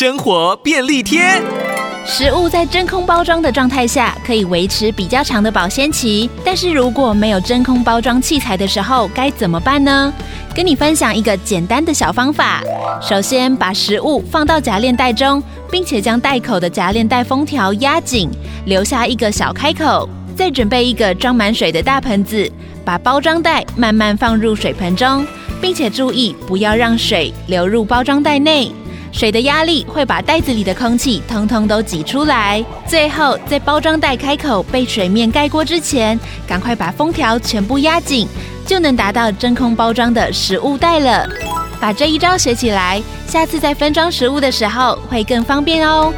生活便利贴。食物在真空包装的状态下，可以维持比较长的保鲜期。但是如果没有真空包装器材的时候，该怎么办呢？跟你分享一个简单的小方法。首先，把食物放到夹链袋中，并且将袋口的夹链袋封条压紧，留下一个小开口。再准备一个装满水的大盆子，把包装袋慢慢放入水盆中，并且注意不要让水流入包装袋内。水的压力会把袋子里的空气通通都挤出来。最后，在包装袋开口被水面盖过之前，赶快把封条全部压紧，就能达到真空包装的食物袋了。把这一招学起来，下次在分装食物的时候会更方便哦。